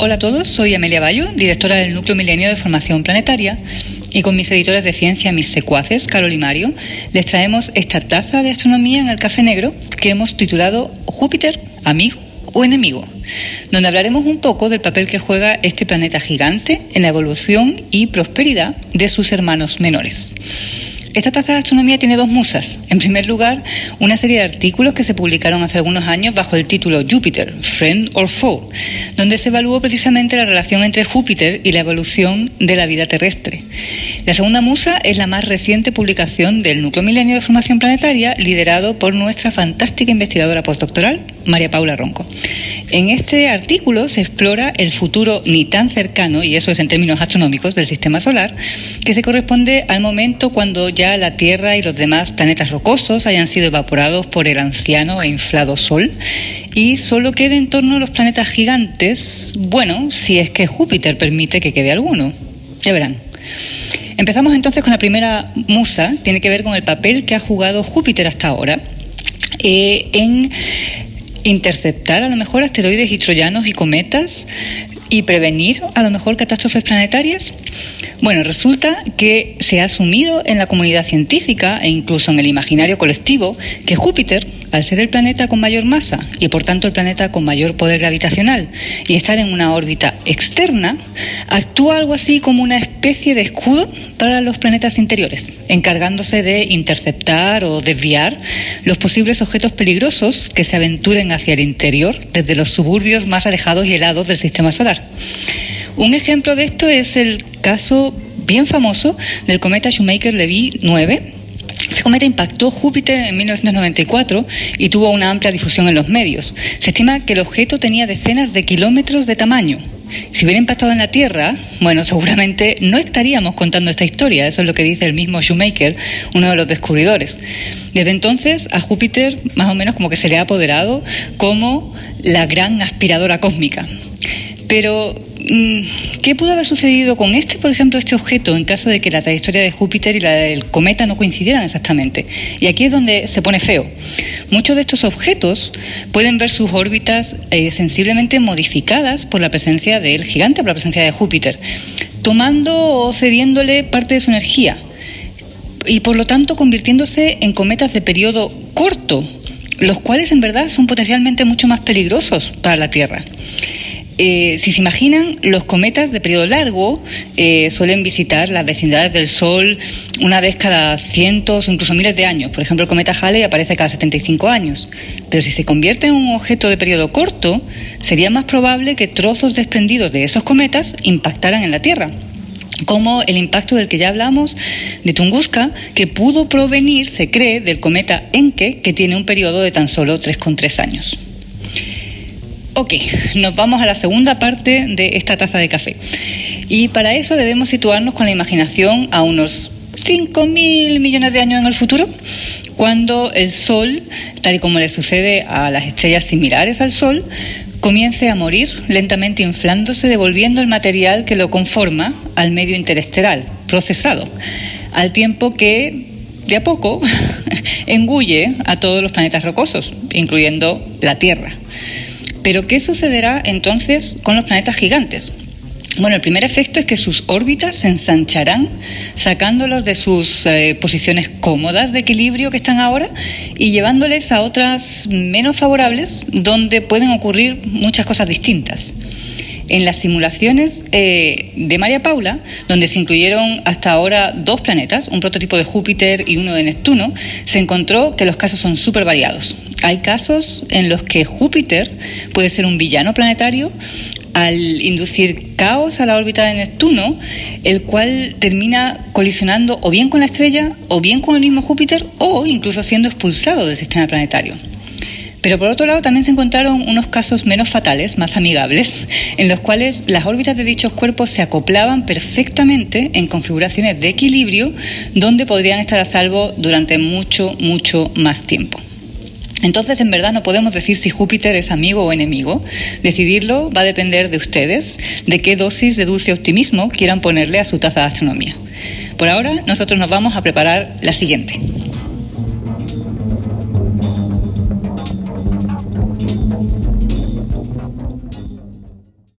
Hola a todos, soy Amelia Bayo, directora del Núcleo Milenio de Formación Planetaria, y con mis editores de ciencia, mis secuaces, Carol y Mario, les traemos esta taza de astronomía en el café negro que hemos titulado Júpiter, amigo o enemigo, donde hablaremos un poco del papel que juega este planeta gigante en la evolución y prosperidad de sus hermanos menores. Esta taza de astronomía tiene dos musas. En primer lugar, una serie de artículos que se publicaron hace algunos años bajo el título Júpiter, Friend or Foe, donde se evaluó precisamente la relación entre Júpiter y la evolución de la vida terrestre. La segunda musa es la más reciente publicación del Núcleo Milenio de Formación Planetaria, liderado por nuestra fantástica investigadora postdoctoral, María Paula Ronco. En este artículo se explora el futuro ni tan cercano, y eso es en términos astronómicos, del sistema solar, que se corresponde al momento cuando ya la Tierra y los demás planetas rocosos hayan sido evaporados por el anciano e inflado Sol y solo quede en torno a los planetas gigantes, bueno, si es que Júpiter permite que quede alguno. Ya verán. Empezamos entonces con la primera musa, tiene que ver con el papel que ha jugado Júpiter hasta ahora eh, en interceptar a lo mejor asteroides y troyanos y cometas y prevenir a lo mejor catástrofes planetarias? Bueno, resulta que se ha asumido en la comunidad científica e incluso en el imaginario colectivo que Júpiter, al ser el planeta con mayor masa y por tanto el planeta con mayor poder gravitacional y estar en una órbita externa, actúa algo así como una especie de escudo para los planetas interiores, encargándose de interceptar o desviar los posibles objetos peligrosos que se aventuren hacia el interior desde los suburbios más alejados y helados del sistema solar. Un ejemplo de esto es el caso bien famoso del cometa Shoemaker-Levy 9. Ese cometa impactó Júpiter en 1994 y tuvo una amplia difusión en los medios. Se estima que el objeto tenía decenas de kilómetros de tamaño. Si hubiera impactado en la Tierra, bueno, seguramente no estaríamos contando esta historia. Eso es lo que dice el mismo Shoemaker, uno de los descubridores. Desde entonces a Júpiter más o menos como que se le ha apoderado como la gran aspiradora cósmica. Pero ¿Qué pudo haber sucedido con este, por ejemplo, este objeto en caso de que la trayectoria de Júpiter y la del cometa no coincidieran exactamente? Y aquí es donde se pone feo. Muchos de estos objetos pueden ver sus órbitas eh, sensiblemente modificadas por la presencia del gigante, por la presencia de Júpiter, tomando o cediéndole parte de su energía y por lo tanto convirtiéndose en cometas de periodo corto, los cuales en verdad son potencialmente mucho más peligrosos para la Tierra. Eh, si se imaginan, los cometas de periodo largo eh, suelen visitar las vecindades del Sol una vez cada cientos o incluso miles de años. Por ejemplo, el cometa Halley aparece cada 75 años. Pero si se convierte en un objeto de periodo corto, sería más probable que trozos desprendidos de esos cometas impactaran en la Tierra como el impacto del que ya hablamos de Tunguska, que pudo provenir, se cree, del cometa Encke, que tiene un periodo de tan solo 3,3 años. Ok, nos vamos a la segunda parte de esta taza de café. Y para eso debemos situarnos con la imaginación a unos 5.000 millones de años en el futuro, cuando el Sol, tal y como le sucede a las estrellas similares al Sol, comience a morir, lentamente inflándose, devolviendo el material que lo conforma al medio interestelar, procesado, al tiempo que, de a poco, engulle a todos los planetas rocosos, incluyendo la Tierra. Pero ¿qué sucederá entonces con los planetas gigantes? Bueno, el primer efecto es que sus órbitas se ensancharán, sacándolos de sus eh, posiciones cómodas de equilibrio que están ahora y llevándoles a otras menos favorables donde pueden ocurrir muchas cosas distintas. En las simulaciones eh, de María Paula, donde se incluyeron hasta ahora dos planetas, un prototipo de Júpiter y uno de Neptuno, se encontró que los casos son súper variados. Hay casos en los que Júpiter puede ser un villano planetario al inducir caos a la órbita de Neptuno, el cual termina colisionando o bien con la estrella, o bien con el mismo Júpiter, o incluso siendo expulsado del sistema planetario. Pero por otro lado también se encontraron unos casos menos fatales, más amigables, en los cuales las órbitas de dichos cuerpos se acoplaban perfectamente en configuraciones de equilibrio donde podrían estar a salvo durante mucho, mucho más tiempo. Entonces, en verdad, no podemos decir si Júpiter es amigo o enemigo. Decidirlo va a depender de ustedes, de qué dosis de dulce optimismo quieran ponerle a su taza de astronomía. Por ahora, nosotros nos vamos a preparar la siguiente.